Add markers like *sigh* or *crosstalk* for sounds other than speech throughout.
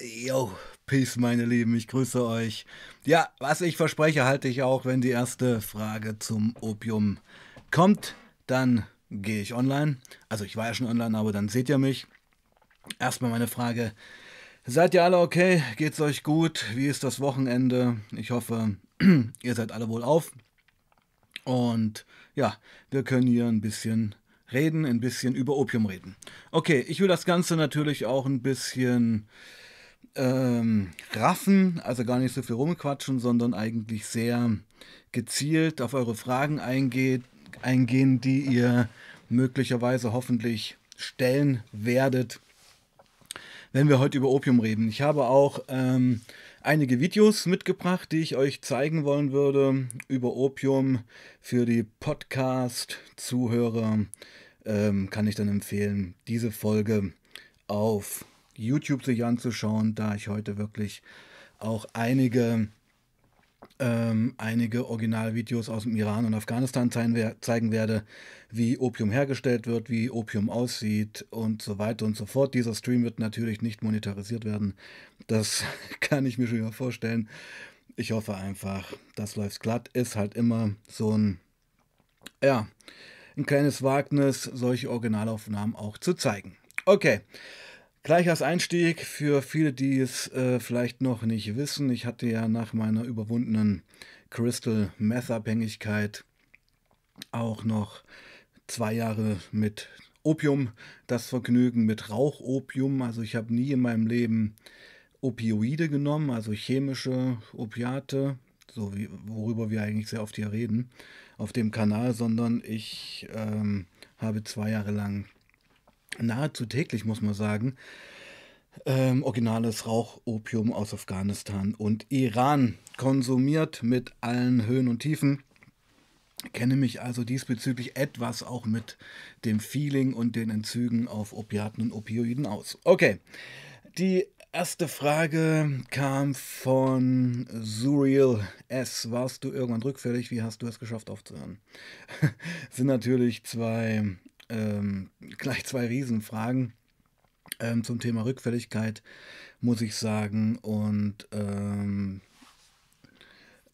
Yo, Peace, meine Lieben, ich grüße euch. Ja, was ich verspreche, halte ich auch, wenn die erste Frage zum Opium kommt, dann gehe ich online. Also ich war ja schon online, aber dann seht ihr mich. Erstmal meine Frage, seid ihr alle okay? Geht's euch gut? Wie ist das Wochenende? Ich hoffe, *clears throat* ihr seid alle wohl auf. Und ja, wir können hier ein bisschen reden, ein bisschen über Opium reden. Okay, ich will das Ganze natürlich auch ein bisschen ähm, raffen, also gar nicht so viel rumquatschen, sondern eigentlich sehr gezielt auf eure Fragen eingeht, eingehen, die ihr möglicherweise hoffentlich stellen werdet, wenn wir heute über Opium reden. Ich habe auch ähm, einige Videos mitgebracht, die ich euch zeigen wollen würde über Opium für die Podcast-Zuhörer. Ähm, kann ich dann empfehlen, diese Folge auf YouTube sich anzuschauen, da ich heute wirklich auch einige, ähm, einige Originalvideos aus dem Iran und Afghanistan zeigen werde, wie Opium hergestellt wird, wie Opium aussieht und so weiter und so fort. Dieser Stream wird natürlich nicht monetarisiert werden. Das *laughs* kann ich mir schon mal vorstellen. Ich hoffe einfach, das läuft glatt. Ist halt immer so ein, ja, ein kleines Wagnis, solche Originalaufnahmen auch zu zeigen. Okay. Gleich als Einstieg für viele, die es äh, vielleicht noch nicht wissen. Ich hatte ja nach meiner überwundenen Crystal Meth Abhängigkeit auch noch zwei Jahre mit Opium das Vergnügen mit Rauchopium. Also ich habe nie in meinem Leben Opioide genommen, also chemische Opiate, so wie, worüber wir eigentlich sehr oft hier reden auf dem Kanal, sondern ich ähm, habe zwei Jahre lang nahezu täglich, muss man sagen, ähm, originales Rauchopium aus Afghanistan und Iran konsumiert mit allen Höhen und Tiefen. Kenne mich also diesbezüglich etwas auch mit dem Feeling und den Entzügen auf Opiaten und Opioiden aus. Okay, die erste Frage kam von Surreal S. Warst du irgendwann rückfällig? Wie hast du es geschafft aufzuhören? *laughs* sind natürlich zwei ähm, *laughs* gleich zwei Riesenfragen ähm, zum Thema Rückfälligkeit, muss ich sagen. Und ähm,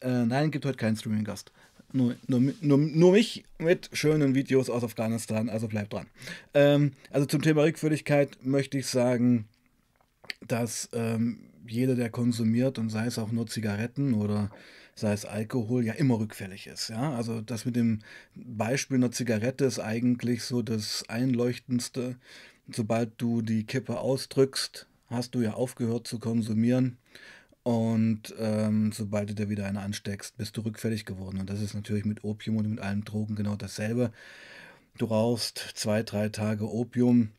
äh, nein, gibt heute keinen Streaming-Gast. Nur, nur, nur, nur, mich mit schönen Videos aus Afghanistan, also bleibt dran. Ähm, also zum Thema Rückfälligkeit möchte ich sagen, dass ähm, jeder, der konsumiert, und sei es auch nur Zigaretten oder sei es Alkohol, ja immer rückfällig ist. Ja? Also das mit dem Beispiel einer Zigarette ist eigentlich so das Einleuchtendste. Sobald du die Kippe ausdrückst, hast du ja aufgehört zu konsumieren. Und ähm, sobald du dir wieder eine ansteckst, bist du rückfällig geworden. Und das ist natürlich mit Opium und mit allen Drogen genau dasselbe. Du rauchst zwei, drei Tage Opium,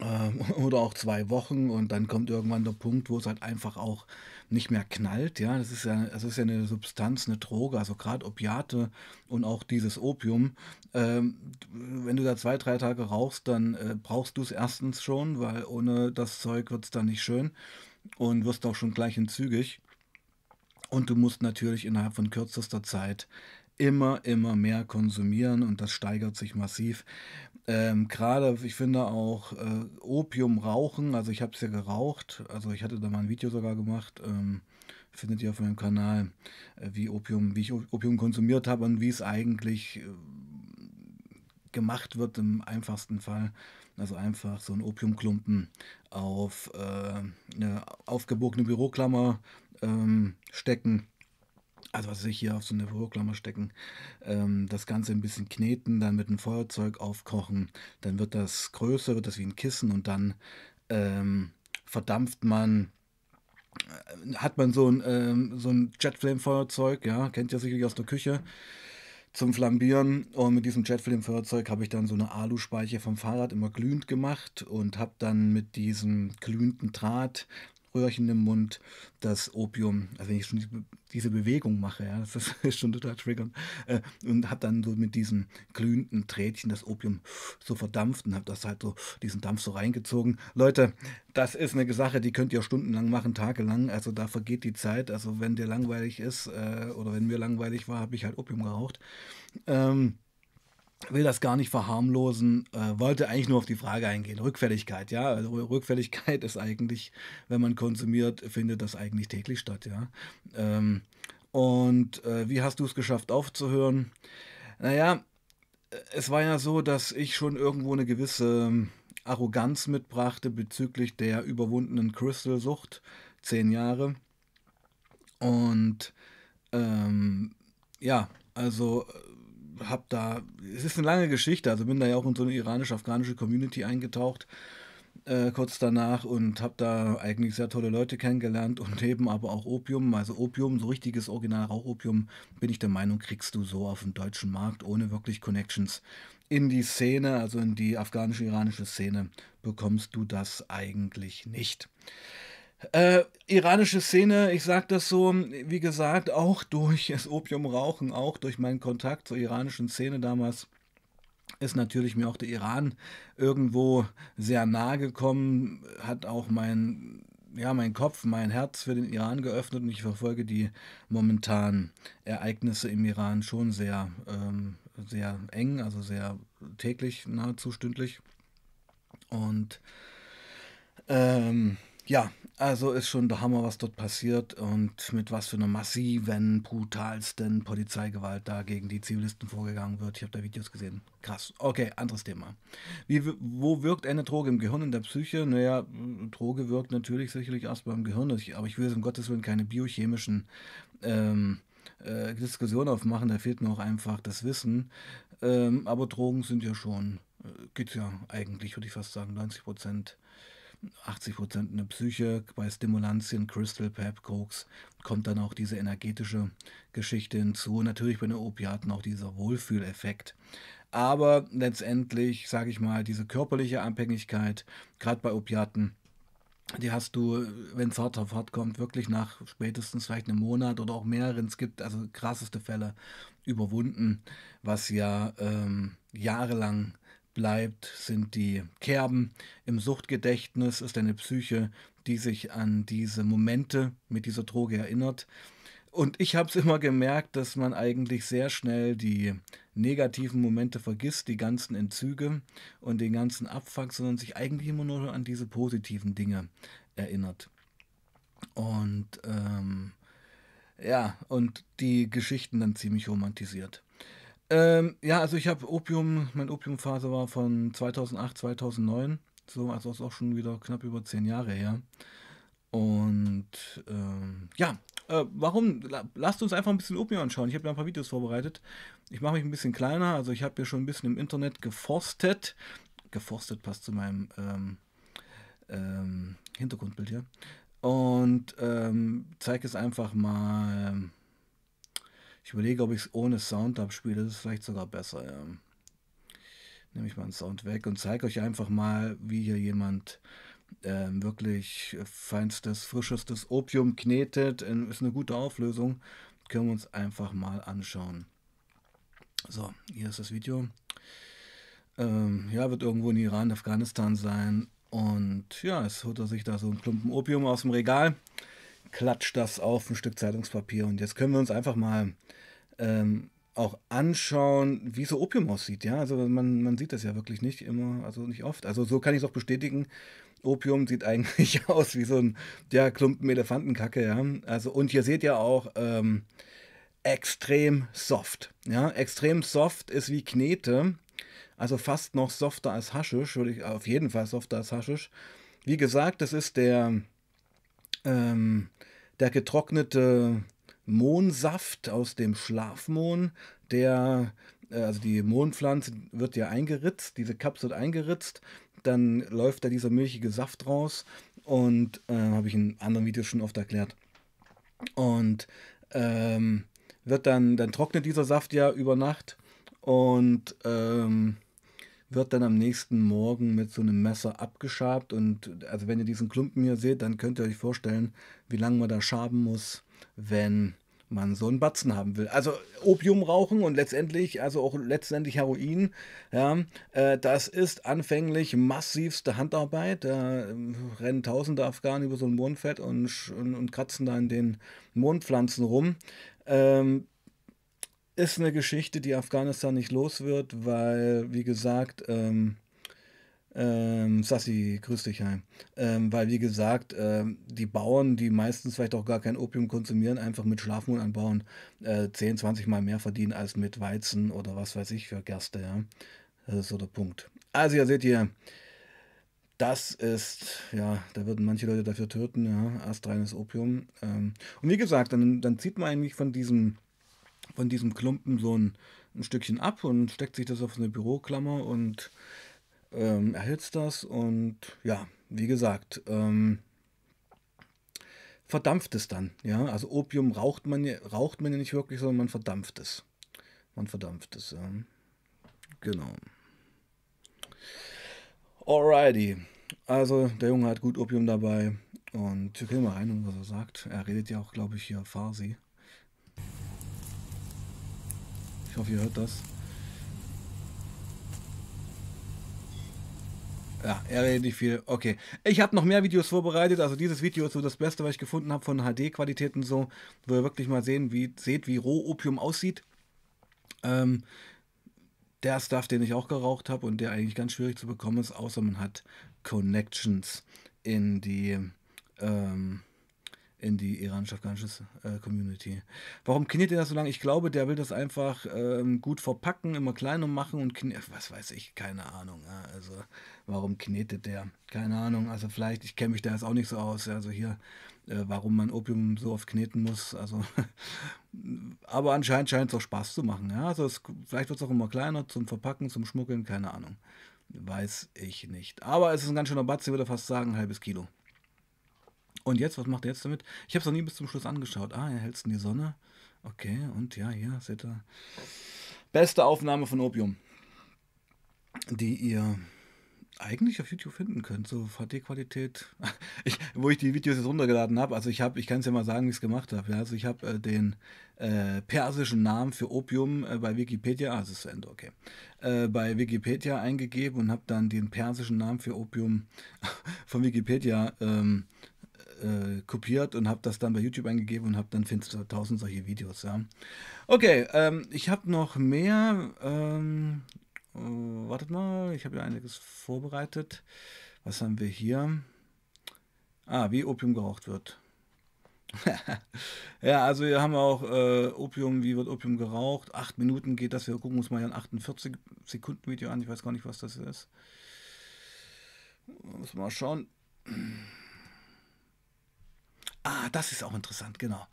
ähm, *laughs* oder auch zwei Wochen und dann kommt irgendwann der Punkt, wo es halt einfach auch nicht mehr knallt. Ja, das ist ja, das ist ja eine Substanz, eine Droge, also gerade Opiate und auch dieses Opium. Ähm, wenn du da zwei, drei Tage rauchst, dann äh, brauchst du es erstens schon, weil ohne das Zeug wird es dann nicht schön und wirst auch schon gleich entzügig. Und du musst natürlich innerhalb von kürzester Zeit immer, immer mehr konsumieren und das steigert sich massiv. Ähm, Gerade, ich finde auch äh, Opium rauchen, also ich habe es ja geraucht, also ich hatte da mal ein Video sogar gemacht, ähm, findet ihr auf meinem Kanal, äh, wie Opium, wie ich Opium konsumiert habe und wie es eigentlich äh, gemacht wird im einfachsten Fall. Also einfach so ein Opiumklumpen auf äh, eine aufgebogene Büroklammer ähm, stecken also was ich hier auf so eine Büroklammer stecken, ähm, das Ganze ein bisschen kneten, dann mit einem Feuerzeug aufkochen, dann wird das größer, wird das wie ein Kissen und dann ähm, verdampft man, äh, hat man so ein, ähm, so ein Jetflame-Feuerzeug, ja, kennt ihr sicherlich aus der Küche, zum Flambieren. Und mit diesem Jetflame-Feuerzeug habe ich dann so eine Aluspeiche vom Fahrrad immer glühend gemacht und habe dann mit diesem glühenden Draht Röhrchen im Mund, das Opium, also wenn ich schon diese, Bewegung mache, ja, das ist *laughs* schon total triggernd, äh, und habe dann so mit diesem glühenden Trädchen das Opium so verdampft und habe das halt so, diesen Dampf so reingezogen. Leute, das ist eine Sache, die könnt ihr stundenlang machen, tagelang, also da vergeht die Zeit, also wenn dir langweilig ist äh, oder wenn mir langweilig war, habe ich halt Opium geraucht. Ähm, will das gar nicht verharmlosen, äh, wollte eigentlich nur auf die Frage eingehen. Rückfälligkeit, ja. Also Rückfälligkeit ist eigentlich, wenn man konsumiert, findet das eigentlich täglich statt, ja. Ähm, und äh, wie hast du es geschafft aufzuhören? Naja, es war ja so, dass ich schon irgendwo eine gewisse ähm, Arroganz mitbrachte bezüglich der überwundenen Crystal-Sucht. Zehn Jahre. Und ähm, ja, also äh, habe da, es ist eine lange Geschichte, also bin da ja auch in so eine iranisch-afghanische Community eingetaucht äh, kurz danach und habe da eigentlich sehr tolle Leute kennengelernt und eben aber auch Opium. Also Opium, so richtiges Original Rauchopium, bin ich der Meinung, kriegst du so auf dem deutschen Markt ohne wirklich Connections in die Szene, also in die afghanische-iranische Szene, bekommst du das eigentlich nicht. Äh, iranische Szene, ich sage das so, wie gesagt, auch durch das Opiumrauchen, auch durch meinen Kontakt zur iranischen Szene damals, ist natürlich mir auch der Iran irgendwo sehr nahe gekommen, hat auch mein, ja, mein Kopf, mein Herz für den Iran geöffnet und ich verfolge die momentanen Ereignisse im Iran schon sehr, ähm, sehr eng, also sehr täglich, nahezu stündlich. Und ähm, ja, also ist schon der Hammer, was dort passiert und mit was für einer massiven, brutalsten Polizeigewalt da gegen die Zivilisten vorgegangen wird. Ich habe da Videos gesehen. Krass. Okay, anderes Thema. Wie, wo wirkt eine Droge im Gehirn, in der Psyche? Naja, Droge wirkt natürlich sicherlich erst beim Gehirn, aber ich will jetzt um Gottes Willen keine biochemischen ähm, äh, Diskussionen aufmachen, da fehlt mir auch einfach das Wissen. Ähm, aber Drogen sind ja schon, äh, geht ja eigentlich, würde ich fast sagen, 90 Prozent 80 Prozent in der Psyche, bei Stimulantien, Crystal, Pep, Koks kommt dann auch diese energetische Geschichte hinzu. Natürlich bei den Opiaten auch dieser Wohlfühleffekt. Aber letztendlich, sage ich mal, diese körperliche Abhängigkeit, gerade bei Opiaten, die hast du, wenn es hart auf hart kommt, wirklich nach spätestens vielleicht einem Monat oder auch mehreren, es gibt also krasseste Fälle, überwunden, was ja ähm, jahrelang bleibt, sind die Kerben. Im Suchtgedächtnis ist eine Psyche, die sich an diese Momente mit dieser Droge erinnert. Und ich habe es immer gemerkt, dass man eigentlich sehr schnell die negativen Momente vergisst, die ganzen Entzüge und den ganzen Abfuck, sondern sich eigentlich immer nur an diese positiven Dinge erinnert. Und ähm, ja, und die Geschichten dann ziemlich romantisiert. Ähm, ja, also ich habe Opium, meine Opiumphase war von 2008, 2009, so, also ist auch schon wieder knapp über zehn Jahre her. Und ähm, ja, äh, warum? Lasst uns einfach ein bisschen Opium anschauen. Ich habe mir ein paar Videos vorbereitet. Ich mache mich ein bisschen kleiner, also ich habe hier schon ein bisschen im Internet geforstet. Geforstet passt zu meinem ähm, ähm, Hintergrundbild hier. Und ähm, zeige es einfach mal ich überlege, ob ich es ohne Sound abspiele. Das ist vielleicht sogar besser. Ja. Nehme ich mal einen Sound weg und zeige euch einfach mal, wie hier jemand äh, wirklich feinstes, frischestes Opium knetet. Äh, ist eine gute Auflösung. Können wir uns einfach mal anschauen. So, hier ist das Video. Ähm, ja, wird irgendwo in Iran, Afghanistan sein. Und ja, es holt er sich da so einen Klumpen Opium aus dem Regal klatscht das auf ein Stück Zeitungspapier. Und jetzt können wir uns einfach mal ähm, auch anschauen, wie so Opium aussieht. Ja, also man, man sieht das ja wirklich nicht immer, also nicht oft. Also so kann ich es auch bestätigen. Opium sieht *laughs* eigentlich aus wie so ein ja, Klumpen Elefantenkacke, ja. Also und ihr seht ja auch ähm, extrem soft. Ja, extrem soft ist wie Knete. Also fast noch softer als Haschisch, würde ich auf jeden Fall softer als Haschisch. Wie gesagt, das ist der ähm, der getrocknete Mohnsaft aus dem Schlafmohn, der, äh, also die Mohnpflanze wird ja eingeritzt, diese Kapsel wird eingeritzt, dann läuft da dieser milchige Saft raus und äh, habe ich in anderen Videos schon oft erklärt. Und ähm, wird dann, dann trocknet dieser Saft ja über Nacht und ähm, wird dann am nächsten Morgen mit so einem Messer abgeschabt. Und also wenn ihr diesen Klumpen hier seht, dann könnt ihr euch vorstellen, wie lange man da schaben muss, wenn man so einen Batzen haben will. Also Opium rauchen und letztendlich, also auch letztendlich Heroin, ja, äh, das ist anfänglich massivste Handarbeit. Da äh, rennen tausende Afghanen über so ein Mondfett und, und, und kratzen da in den Mondpflanzen rum. Ähm, ist eine Geschichte, die Afghanistan nicht los wird, weil, wie gesagt, ähm, ähm, Sassi, grüß dich heim. Ähm, weil, wie gesagt, ähm, die Bauern, die meistens vielleicht auch gar kein Opium konsumieren, einfach mit Schlafmohn anbauen, äh, 10, 20 Mal mehr verdienen als mit Weizen oder was weiß ich für Gerste, ja. Das ist so der Punkt. Also, ihr seht hier, das ist, ja, da würden manche Leute dafür töten, ja, astreines Opium. Ähm, und wie gesagt, dann, dann zieht man eigentlich von diesem, von diesem Klumpen so ein, ein Stückchen ab und steckt sich das auf eine Büroklammer und ähm, erhitzt das und ja, wie gesagt, ähm, verdampft es dann. Ja, also Opium raucht man, raucht man ja nicht wirklich, sondern man verdampft es. Man verdampft es. Ja. Genau. Alrighty. Also der Junge hat gut Opium dabei und wir gehen mal rein, was er sagt. Er redet ja auch, glaube ich, hier Farsi. Ich hoffe, ihr hört das. Ja, er redet nicht viel. Okay. Ich habe noch mehr Videos vorbereitet. Also dieses Video ist so das Beste, was ich gefunden habe von HD-Qualitäten so, wo ihr wirklich mal sehen, wie, seht, wie Roh-Opium aussieht. Ähm, der Stuff, den ich auch geraucht habe und der eigentlich ganz schwierig zu bekommen ist, außer man hat Connections in die ähm, in die iranisch-afghanische äh, Community. Warum kniet er das so lange? Ich glaube, der will das einfach ähm, gut verpacken, immer kleiner machen und was weiß ich, keine Ahnung. Ja, also warum knetet der? Keine Ahnung. Also vielleicht, ich kenne mich da jetzt auch nicht so aus. Also hier, äh, warum man Opium so oft kneten muss. Also, *laughs* aber anscheinend scheint es auch Spaß zu machen. Ja, also es, vielleicht wird es auch immer kleiner zum Verpacken, zum Schmuggeln, keine Ahnung. Weiß ich nicht. Aber es ist ein ganz schöner Batz, ich würde fast sagen, ein halbes Kilo. Und jetzt, was macht er jetzt damit? Ich habe es noch nie bis zum Schluss angeschaut. Ah, er hält es in die Sonne. Okay, und ja, hier seht ihr. Beste Aufnahme von Opium, die ihr eigentlich auf YouTube finden könnt, so HD-Qualität. *laughs* wo ich die Videos jetzt runtergeladen habe, also ich habe, ich kann es ja mal sagen, wie ich es gemacht habe. Ja, also ich habe äh, den äh, persischen Namen für Opium äh, bei Wikipedia, ah, es ist zu Ende, okay, äh, bei Wikipedia eingegeben und habe dann den persischen Namen für Opium *laughs* von Wikipedia ähm, äh, kopiert und habe das dann bei YouTube eingegeben und habe dann findest du tausend solche Videos. Ja. Okay, ähm, ich habe noch mehr. Ähm, äh, wartet mal, ich habe ja einiges vorbereitet. Was haben wir hier? Ah, wie Opium geraucht wird. *laughs* ja, also wir haben auch äh, Opium, wie wird Opium geraucht? Acht Minuten geht das. Wir gucken uns mal ein 48 Sekunden Video an. Ich weiß gar nicht, was das ist. Muss mal schauen. Das ist auch interessant, genau.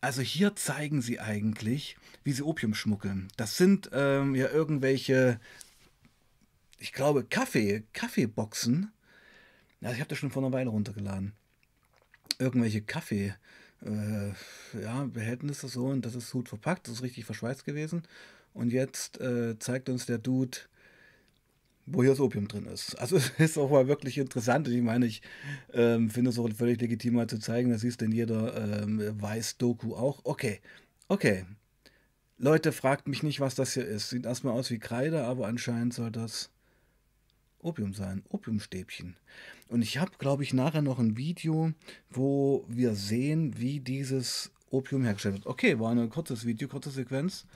Also hier zeigen sie eigentlich, wie sie Opium schmuggeln. Das sind ähm, ja irgendwelche, ich glaube, Kaffee, Kaffeeboxen. Ja, ich habe das schon vor einer Weile runtergeladen. Irgendwelche Kaffee, äh, ja, Behältnisse so und das ist gut verpackt, das ist richtig verschweißt gewesen. Und jetzt äh, zeigt uns der Dude, wo hier das Opium drin ist. Also *laughs* es ist auch mal wirklich interessant. Ich meine, ich ähm, finde es auch völlig legitim mal zu zeigen, das ist in jeder ähm, Weiß-Doku auch. Okay, okay. Leute, fragt mich nicht, was das hier ist. Sieht erstmal aus wie Kreide, aber anscheinend soll das Opium sein. Opiumstäbchen. Und ich habe, glaube ich, nachher noch ein Video, wo wir sehen, wie dieses Opium hergestellt wird. Okay, war ein kurzes Video, kurze Sequenz.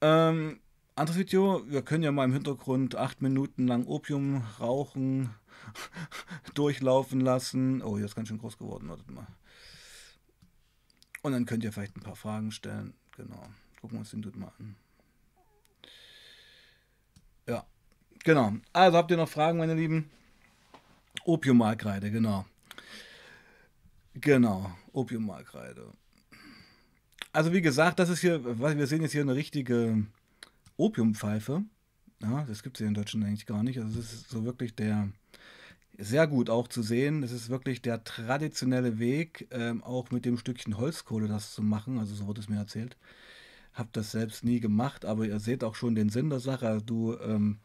Ähm, anderes Video, wir können ja mal im Hintergrund acht Minuten lang Opium rauchen, *laughs* durchlaufen lassen. Oh, hier ist ganz schön groß geworden, wartet mal. Und dann könnt ihr vielleicht ein paar Fragen stellen. Genau. Gucken wir uns den Dude mal an. Ja, genau. Also habt ihr noch Fragen, meine Lieben? Opiummalkreide, genau. Genau, Opiummalkreide. Also wie gesagt, das ist hier, wir sehen jetzt hier eine richtige Opiumpfeife. Ja, das gibt es hier in Deutschland eigentlich gar nicht. Also das ist so wirklich der, sehr gut auch zu sehen. Das ist wirklich der traditionelle Weg, ähm, auch mit dem Stückchen Holzkohle das zu machen. Also so wurde es mir erzählt. Hab das selbst nie gemacht, aber ihr seht auch schon den Sinn der Sache. Du ähm,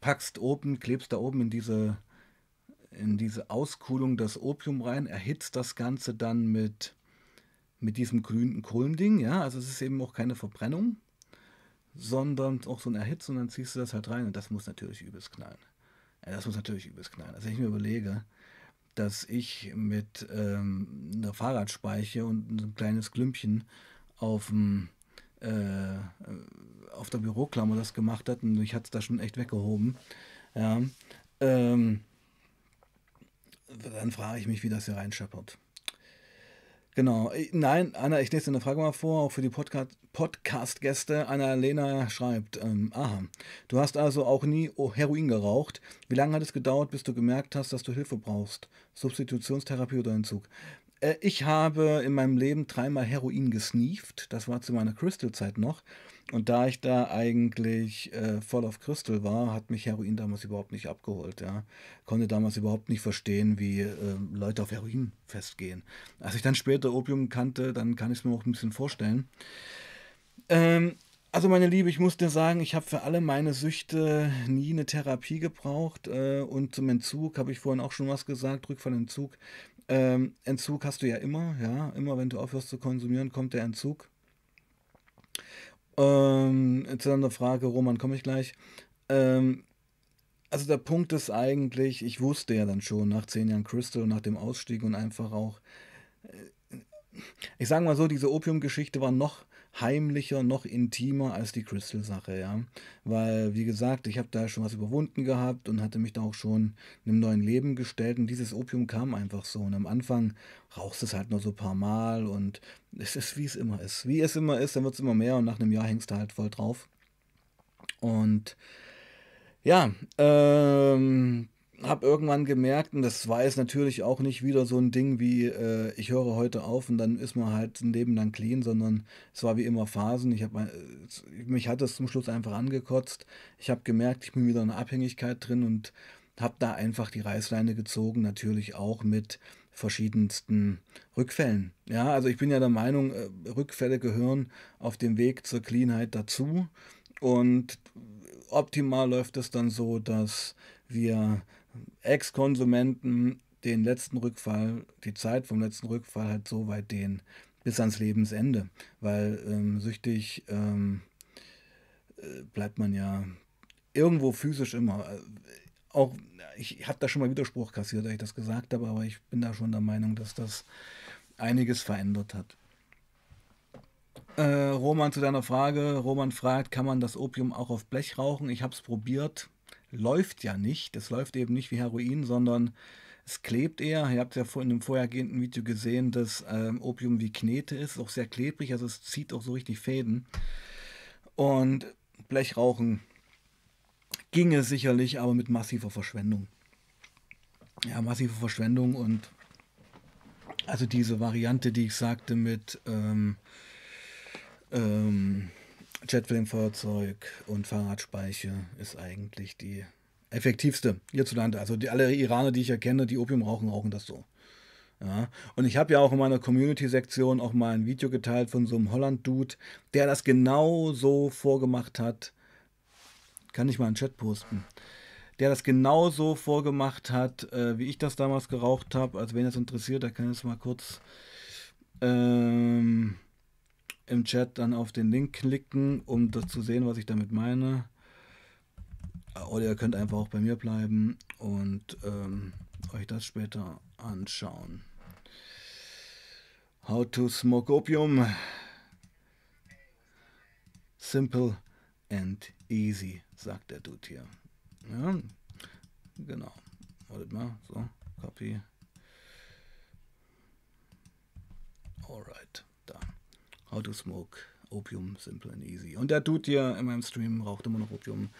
packst oben, klebst da oben in diese, in diese Auskuhlung das Opium rein, erhitzt das Ganze dann mit, mit diesem grünen Kohlending. Ja, also es ist eben auch keine Verbrennung, sondern auch so ein Erhitzen und dann ziehst du das halt rein und das muss natürlich übelst knallen. Das muss natürlich übelst knallen. Also wenn ich mir überlege, dass ich mit ähm, einer Fahrradspeiche und ein kleines Klümpchen auf dem äh, auf der Büroklammer das gemacht hat und ich hatte es da schon echt weggehoben. Ja. Ähm, dann frage ich mich, wie das hier reinscheppert. Genau. Nein, Anna, ich lese eine Frage mal vor, auch für die Podcast Podcast-Gäste. Anna-Lena schreibt, ähm, aha, du hast also auch nie Heroin geraucht. Wie lange hat es gedauert, bis du gemerkt hast, dass du Hilfe brauchst? Substitutionstherapie oder Entzug? Äh, ich habe in meinem Leben dreimal Heroin gesneeft. Das war zu meiner Crystal-Zeit noch. Und da ich da eigentlich äh, voll auf Crystal war, hat mich Heroin damals überhaupt nicht abgeholt. Ja. Konnte damals überhaupt nicht verstehen, wie äh, Leute auf Heroin festgehen. Als ich dann später Opium kannte, dann kann ich es mir auch ein bisschen vorstellen. Ähm, also meine Liebe, ich muss dir sagen, ich habe für alle meine Süchte nie eine Therapie gebraucht. Äh, und zum Entzug habe ich vorhin auch schon was gesagt, Rückfallentzug. Ähm, Entzug hast du ja immer, ja. Immer wenn du aufhörst zu konsumieren, kommt der Entzug. Ähm, zu einer Frage, Roman, komme ich gleich. Ähm, also der Punkt ist eigentlich, ich wusste ja dann schon nach zehn Jahren Crystal und nach dem Ausstieg und einfach auch, äh, ich sage mal so, diese Opium-Geschichte war noch heimlicher, noch intimer als die Crystal-Sache, ja. Weil, wie gesagt, ich habe da schon was überwunden gehabt und hatte mich da auch schon einem neuen Leben gestellt und dieses Opium kam einfach so. Und am Anfang rauchst es halt nur so ein paar Mal und es ist, wie es immer ist. Wie es immer ist, dann wird es immer mehr und nach einem Jahr hängst du halt voll drauf. Und ja, ähm, habe irgendwann gemerkt, und das war jetzt natürlich auch nicht wieder so ein Ding wie, äh, ich höre heute auf und dann ist man halt ein Leben lang clean, sondern es war wie immer Phasen. Ich habe mich hat es zum Schluss einfach angekotzt. Ich habe gemerkt, ich bin wieder in einer Abhängigkeit drin und habe da einfach die Reißleine gezogen, natürlich auch mit verschiedensten Rückfällen. Ja, also ich bin ja der Meinung, äh, Rückfälle gehören auf dem Weg zur Cleanheit dazu und optimal läuft es dann so, dass wir Ex-Konsumenten den letzten Rückfall, die Zeit vom letzten Rückfall halt so weit dehnen bis ans Lebensende. Weil ähm, süchtig ähm, äh, bleibt man ja irgendwo physisch immer. Äh, auch ich habe da schon mal Widerspruch kassiert, dass ich das gesagt habe, aber ich bin da schon der Meinung, dass das einiges verändert hat. Äh, Roman zu deiner Frage. Roman fragt, kann man das Opium auch auf Blech rauchen? Ich habe es probiert läuft ja nicht. Es läuft eben nicht wie Heroin, sondern es klebt eher. Ihr habt ja in dem vorhergehenden Video gesehen, dass ähm, Opium wie Knete ist, auch sehr klebrig, also es zieht auch so richtig Fäden. Und Blechrauchen ginge sicherlich, aber mit massiver Verschwendung. Ja, massive Verschwendung und also diese Variante, die ich sagte mit ähm, ähm, Jetflame-Feuerzeug und Fahrradspeiche ist eigentlich die effektivste hierzulande. Also die, alle Iraner, die ich erkenne, die Opium rauchen, rauchen das so. Ja. Und ich habe ja auch in meiner Community-Sektion auch mal ein Video geteilt von so einem Holland-Dude, der das genau so vorgemacht hat. Kann ich mal in den Chat posten. Der das genau so vorgemacht hat, äh, wie ich das damals geraucht habe. Also wenn das interessiert, da kann ich es mal kurz ähm, im Chat dann auf den Link klicken, um das zu sehen, was ich damit meine. Oder ihr könnt einfach auch bei mir bleiben und ähm, euch das später anschauen. How to smoke opium. Simple and easy, sagt der Dude hier. Ja, genau. Wartet mal, so, copy. Alright. How to Smoke Opium Simple and Easy. Und der tut hier in meinem Stream raucht immer noch Opium.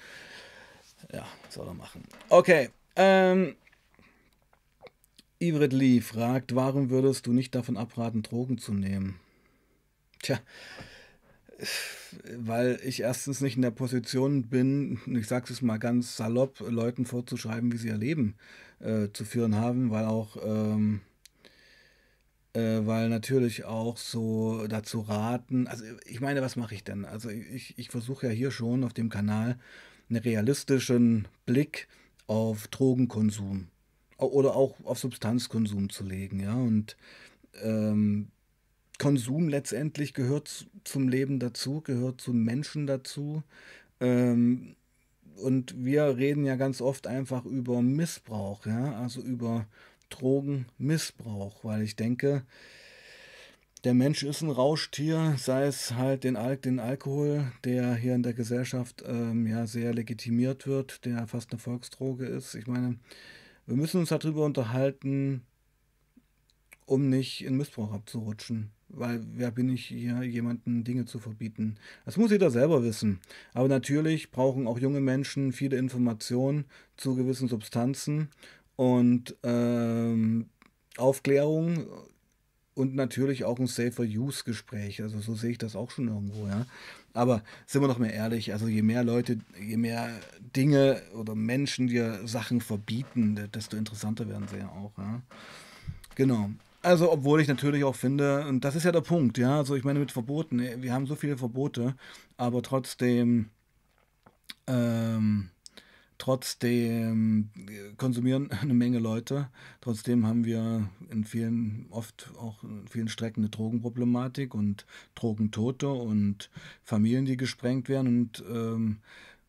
Ja, soll er machen. Okay. Ähm, Ivret Lee fragt, warum würdest du nicht davon abraten, Drogen zu nehmen? Tja, weil ich erstens nicht in der Position bin, ich sage es mal ganz salopp, Leuten vorzuschreiben, wie sie ihr Leben äh, zu führen haben, weil auch ähm, äh, weil natürlich auch so dazu raten, also ich meine, was mache ich denn? Also ich, ich versuche ja hier schon auf dem Kanal einen realistischen Blick auf Drogenkonsum oder auch auf Substanzkonsum zu legen, ja, und ähm, Konsum letztendlich gehört zum Leben dazu, gehört zum Menschen dazu. Ähm, und wir reden ja ganz oft einfach über Missbrauch, ja, also über Drogenmissbrauch, weil ich denke, der Mensch ist ein Rauschtier, sei es halt den, Al den Alkohol, der hier in der Gesellschaft ähm, ja sehr legitimiert wird, der fast eine Volksdroge ist. Ich meine, wir müssen uns darüber unterhalten, um nicht in Missbrauch abzurutschen. Weil wer bin ich hier, jemanden Dinge zu verbieten? Das muss jeder selber wissen. Aber natürlich brauchen auch junge Menschen viele Informationen zu gewissen Substanzen und ähm, Aufklärung und natürlich auch ein Safer Use Gespräch. Also so sehe ich das auch schon irgendwo, ja. Aber sind wir doch mal ehrlich, also je mehr Leute, je mehr Dinge oder Menschen dir Sachen verbieten, desto interessanter werden sie ja auch, ja. Genau. Also, obwohl ich natürlich auch finde, und das ist ja der Punkt, ja, also ich meine mit Verboten, wir haben so viele Verbote, aber trotzdem ähm, Trotzdem äh, konsumieren *laughs* eine Menge Leute. Trotzdem haben wir in vielen, oft auch in vielen Strecken eine Drogenproblematik und Drogentote und Familien, die gesprengt werden und ähm,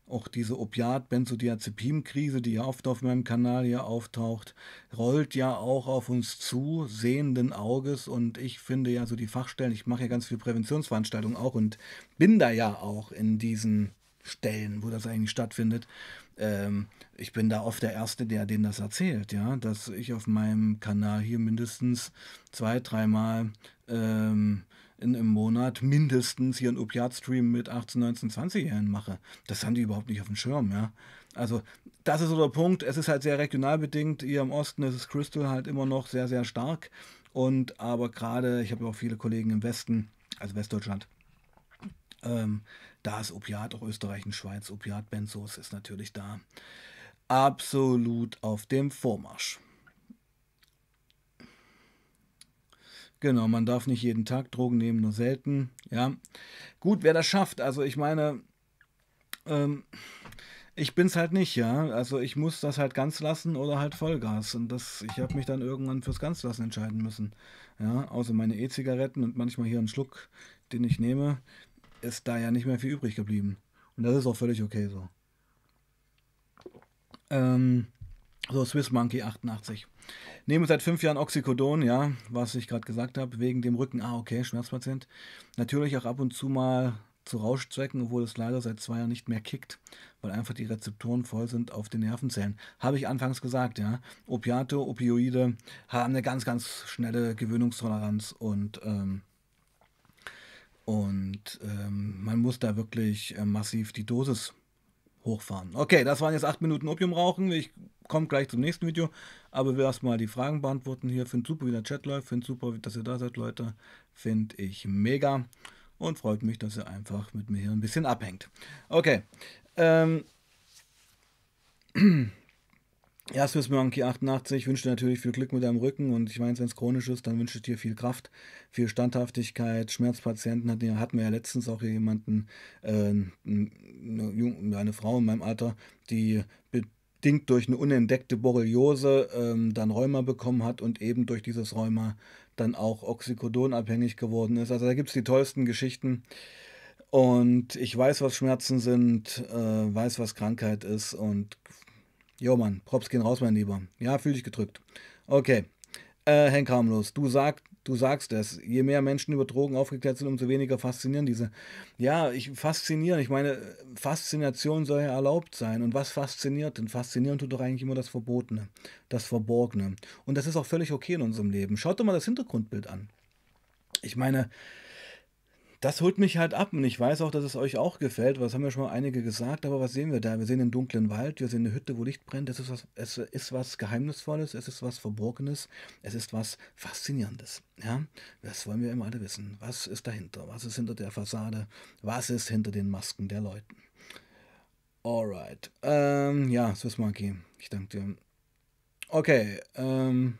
auch diese Opiat-Benzodiazepin-Krise, die ja oft auf meinem Kanal hier auftaucht, rollt ja auch auf uns zu, sehenden Auges. Und ich finde ja so die Fachstellen, ich mache ja ganz viele Präventionsveranstaltungen auch und bin da ja auch in diesen Stellen, wo das eigentlich stattfindet ähm, ich bin da oft der Erste, der denen das erzählt, ja, dass ich auf meinem Kanal hier mindestens zwei, dreimal ähm, in, im Monat mindestens hier einen Opiat-Stream mit 18, 19, 20-Jährigen mache. Das haben die überhaupt nicht auf dem Schirm, ja. Also, das ist so der Punkt. Es ist halt sehr regional bedingt. Hier im Osten ist es Crystal halt immer noch sehr, sehr stark. Und aber gerade, ich habe auch viele Kollegen im Westen, also Westdeutschland, ähm, da ist Opiat, auch Österreich und Schweiz, Opiat-Benzos ist natürlich da absolut auf dem Vormarsch. Genau, man darf nicht jeden Tag Drogen nehmen, nur selten. Ja, gut, wer das schafft. Also ich meine, ähm, ich bin's halt nicht, ja. Also ich muss das halt ganz lassen oder halt Vollgas. Und das, ich habe mich dann irgendwann fürs Ganzlassen entscheiden müssen. Ja, außer meine E-Zigaretten und manchmal hier einen Schluck, den ich nehme ist da ja nicht mehr viel übrig geblieben. Und das ist auch völlig okay so. Ähm, so, Swiss Monkey 88. Nehme seit fünf Jahren Oxycodon, ja, was ich gerade gesagt habe, wegen dem Rücken. Ah, okay, Schmerzpatient. Natürlich auch ab und zu mal zu Rauschzwecken, obwohl es leider seit zwei Jahren nicht mehr kickt, weil einfach die Rezeptoren voll sind auf den Nervenzellen. Habe ich anfangs gesagt, ja. Opiate, Opioide haben eine ganz, ganz schnelle Gewöhnungstoleranz und ähm, und ähm, man muss da wirklich äh, massiv die Dosis hochfahren. Okay, das waren jetzt acht Minuten Opium rauchen. Ich komme gleich zum nächsten Video. Aber wir erstmal die Fragen beantworten hier. Finde super, wie der Chat läuft. Finde super, dass ihr da seid, Leute. Finde ich mega. Und freut mich, dass ihr einfach mit mir hier ein bisschen abhängt. Okay. Ähm. *clears throat* Ja, Swiss Monkey 88 wünsche dir natürlich viel Glück mit deinem Rücken und ich meine, wenn es chronisch ist, dann wünsche ich dir viel Kraft, viel Standhaftigkeit. Schmerzpatienten hatten, hatten wir ja letztens auch jemanden, äh, eine, eine, Frau in meinem Alter, die bedingt durch eine unentdeckte Borreliose ähm, dann Rheuma bekommen hat und eben durch dieses Rheuma dann auch Oxycodon abhängig geworden ist. Also da gibt es die tollsten Geschichten. Und ich weiß, was Schmerzen sind, äh, weiß, was Krankheit ist und Jo, Mann, Props gehen raus, mein Lieber. Ja, fühl dich gedrückt. Okay. Äh, Henk Harmlos, du, sag, du sagst es. Je mehr Menschen über Drogen aufgeklärt sind, umso weniger faszinieren diese. Ja, ich faszinieren. Ich meine, Faszination soll ja erlaubt sein. Und was fasziniert denn? Faszinieren tut doch eigentlich immer das Verbotene, das Verborgene. Und das ist auch völlig okay in unserem Leben. Schaut doch mal das Hintergrundbild an. Ich meine, das holt mich halt ab und ich weiß auch, dass es euch auch gefällt, was haben ja schon mal einige gesagt, aber was sehen wir da? Wir sehen einen dunklen Wald, wir sehen eine Hütte, wo Licht brennt, es ist was, es ist was Geheimnisvolles, es ist was Verborgenes, es ist was Faszinierendes. Ja? Das wollen wir immer alle wissen. Was ist dahinter? Was ist hinter der Fassade? Was ist hinter den Masken der Leuten? Alright. Ähm, ja, Swiss Monkey, ich danke dir. Okay, ähm,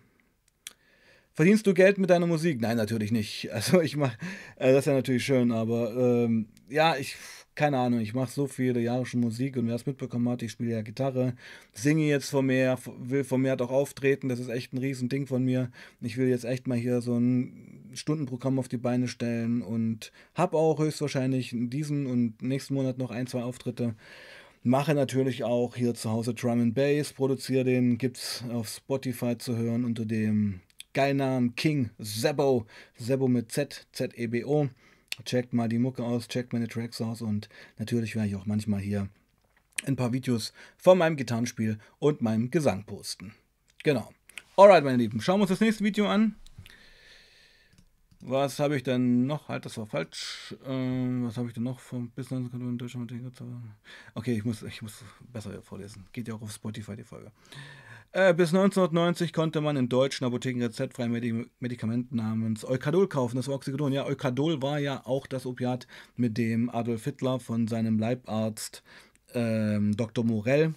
Verdienst du Geld mit deiner Musik? Nein, natürlich nicht. *laughs* Also ich mache, äh, das ist ja natürlich schön, aber ähm, ja, ich, keine Ahnung, ich mache so viele Jahre schon Musik und wer es mitbekommen hat, ich spiele ja Gitarre, singe jetzt vermehrt, will vermehrt auch auftreten, das ist echt ein Riesending von mir. Ich will jetzt echt mal hier so ein Stundenprogramm auf die Beine stellen und habe auch höchstwahrscheinlich in diesem und nächsten Monat noch ein, zwei Auftritte. Mache natürlich auch hier zu Hause Drum and Bass, produziere den, gibt's auf Spotify zu hören unter dem geilen Namen, King Zebo, Zebo mit Z, Z-E-B-O. Checkt mal die Mucke aus, checkt meine Tracks aus und natürlich werde ich auch manchmal hier ein paar Videos von meinem Gitarrenspiel und meinem Gesang posten. Genau. Alright, meine Lieben, schauen wir uns das nächste Video an. Was habe ich denn noch? Halt, das war falsch. Ähm, was habe ich denn noch vom Business in Deutschland? Okay, ich muss, ich muss besser vorlesen. Geht ja auch auf Spotify die Folge. Äh, bis 1990 konnte man in deutschen Apotheken rezeptfreie Medi Medikamente namens Eukadol kaufen. Das war Oxycodon. Ja, Eukadol war ja auch das Opiat, mit dem Adolf Hitler von seinem Leibarzt ähm, Dr. Morell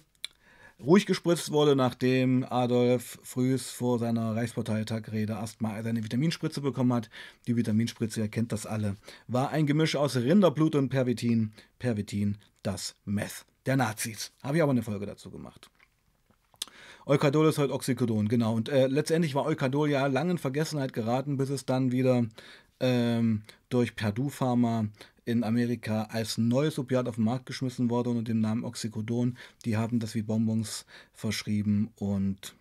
ruhig gespritzt wurde, nachdem Adolf Frühs vor seiner Reichsparteitagrede erstmal seine Vitaminspritze bekommen hat. Die Vitaminspritze, ihr kennt das alle, war ein Gemisch aus Rinderblut und Pervitin. Pervitin, das Meth der Nazis. Habe ich aber eine Folge dazu gemacht. Eukadol ist heute Oxycodon, genau. Und äh, letztendlich war Eukadol ja lange in Vergessenheit geraten, bis es dann wieder ähm, durch Purdue Pharma in Amerika als neues Opiat auf den Markt geschmissen wurde unter dem Namen Oxycodon. Die haben das wie Bonbons verschrieben und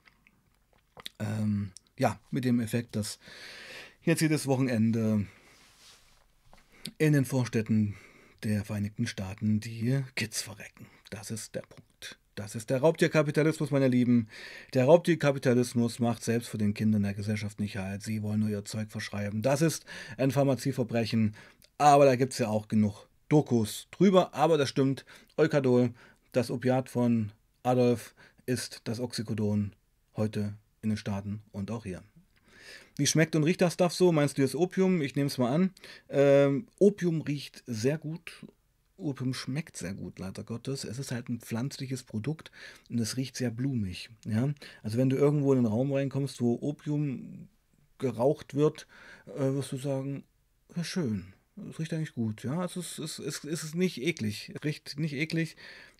ähm, ja, mit dem Effekt, dass jetzt jedes Wochenende in den Vorstädten der Vereinigten Staaten die Kids verrecken. Das ist der Punkt. Das ist der Raubtierkapitalismus, meine Lieben. Der Raubtierkapitalismus macht selbst für den Kindern der Gesellschaft nicht halt. Sie wollen nur ihr Zeug verschreiben. Das ist ein Pharmazieverbrechen. Aber da gibt es ja auch genug Dokus drüber. Aber das stimmt. Eukadol, das Opiat von Adolf, ist das Oxycodon heute in den Staaten und auch hier. Wie schmeckt und riecht das Stuff so? Meinst du das Opium? Ich nehme es mal an. Ähm, Opium riecht sehr gut Opium schmeckt sehr gut, leider Gottes. Es ist halt ein pflanzliches Produkt und es riecht sehr blumig. Ja? Also wenn du irgendwo in einen Raum reinkommst, wo Opium geraucht wird, äh, wirst du sagen, ja, schön. Es riecht eigentlich gut, ja. Es ist, es, es, es ist nicht eklig. Es riecht nicht eklig.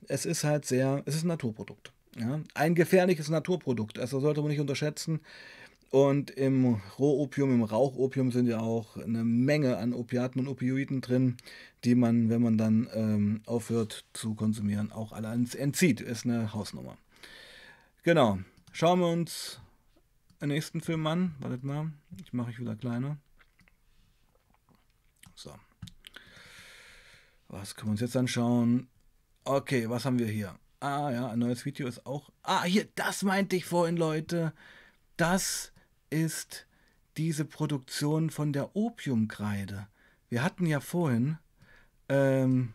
Es ist halt sehr, es ist ein Naturprodukt. Ja? Ein gefährliches Naturprodukt. Also sollte man nicht unterschätzen. Und im Rohopium, im Rauchopium sind ja auch eine Menge an Opiaten und Opioiden drin, die man, wenn man dann ähm, aufhört zu konsumieren, auch alle entzieht. Ist eine Hausnummer. Genau. Schauen wir uns den nächsten Film an. Wartet mal. Ich mache ich wieder kleiner. So. Was können wir uns jetzt anschauen? Okay, was haben wir hier? Ah ja, ein neues Video ist auch. Ah, hier, das meinte ich vorhin, Leute. Das ist diese Produktion von der Opiumkreide. Wir hatten ja vorhin ähm,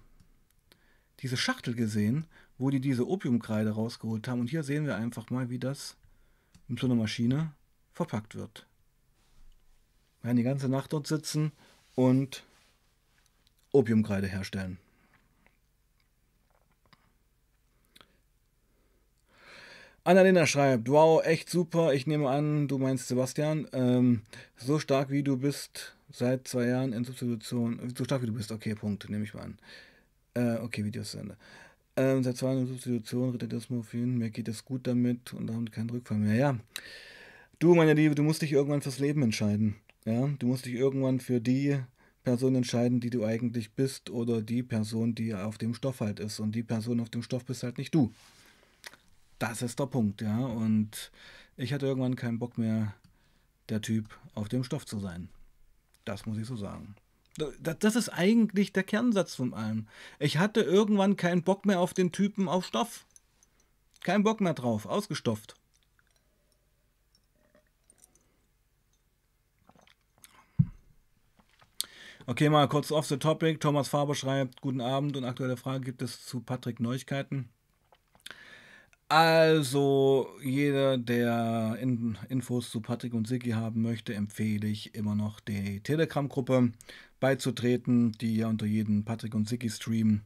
diese Schachtel gesehen, wo die diese Opiumkreide rausgeholt haben. Und hier sehen wir einfach mal, wie das mit so einer Maschine verpackt wird. Wir werden die ganze Nacht dort sitzen und Opiumkreide herstellen. Annalena schreibt, wow, echt super. Ich nehme an, du meinst Sebastian. Ähm, so stark wie du bist, seit zwei Jahren in Substitution. So stark wie du bist, okay, Punkt, nehme ich mal an. Äh, okay, Videos zu Ende. Ähm, seit zwei Jahren in Substitution, Ritardismorphin, mir geht es gut damit und damit kein Rückfall mehr. Ja, du, meine Liebe, du musst dich irgendwann fürs Leben entscheiden. Ja, du musst dich irgendwann für die Person entscheiden, die du eigentlich bist oder die Person, die auf dem Stoff halt ist. Und die Person auf dem Stoff bist halt nicht du. Das ist der Punkt, ja. Und ich hatte irgendwann keinen Bock mehr, der Typ auf dem Stoff zu sein. Das muss ich so sagen. Das ist eigentlich der Kernsatz von allem. Ich hatte irgendwann keinen Bock mehr auf den Typen auf Stoff. Kein Bock mehr drauf, ausgestopft. Okay, mal kurz off the topic. Thomas Faber schreibt, guten Abend und aktuelle Frage gibt es zu Patrick Neuigkeiten. Also, jeder, der in Infos zu Patrick und Sigi haben möchte, empfehle ich immer noch die Telegram-Gruppe beizutreten, die ja unter jedem Patrick und Sigi-Stream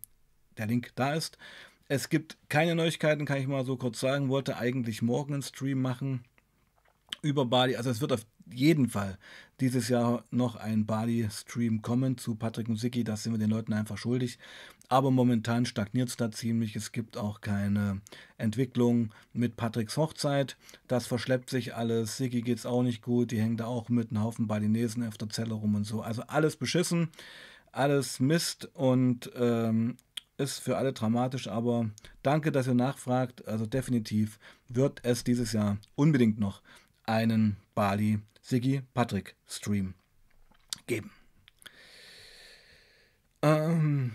der Link da ist. Es gibt keine Neuigkeiten, kann ich mal so kurz sagen. Wollte eigentlich morgen einen Stream machen über Bali. Also es wird auf jeden Fall dieses Jahr noch ein Bali-Stream kommen zu Patrick und Siki. Das sind wir den Leuten einfach schuldig. Aber momentan stagniert es da ziemlich. Es gibt auch keine Entwicklung mit Patricks Hochzeit. Das verschleppt sich alles. Siki geht es auch nicht gut. Die hängen da auch mit einem Haufen Balinesen auf der Zelle rum und so. Also alles beschissen, alles Mist und ähm, ist für alle dramatisch. Aber danke, dass ihr nachfragt. Also definitiv wird es dieses Jahr unbedingt noch einen Bali Siggi Patrick Stream geben. Ähm,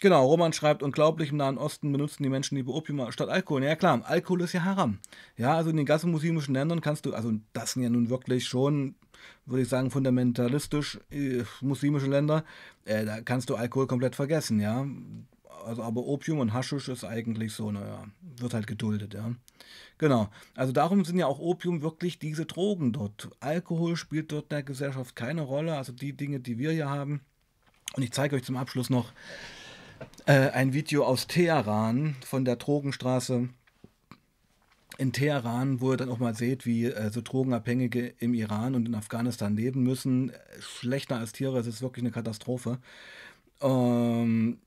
genau, Roman schreibt, unglaublich, im Nahen Osten benutzen die Menschen lieber Opium statt Alkohol. Ja klar, Alkohol ist ja haram. Ja, also in den ganzen muslimischen Ländern kannst du, also das sind ja nun wirklich schon, würde ich sagen, fundamentalistisch äh, muslimische Länder, äh, da kannst du Alkohol komplett vergessen, ja. Also, aber Opium und Haschisch ist eigentlich so, naja, wird halt geduldet, ja. Genau. Also darum sind ja auch Opium wirklich diese Drogen dort. Alkohol spielt dort in der Gesellschaft keine Rolle. Also die Dinge, die wir hier haben, und ich zeige euch zum Abschluss noch äh, ein Video aus Teheran von der Drogenstraße in Teheran, wo ihr dann auch mal seht, wie äh, so Drogenabhängige im Iran und in Afghanistan leben müssen. Schlechter als Tiere, es ist wirklich eine Katastrophe. Ähm,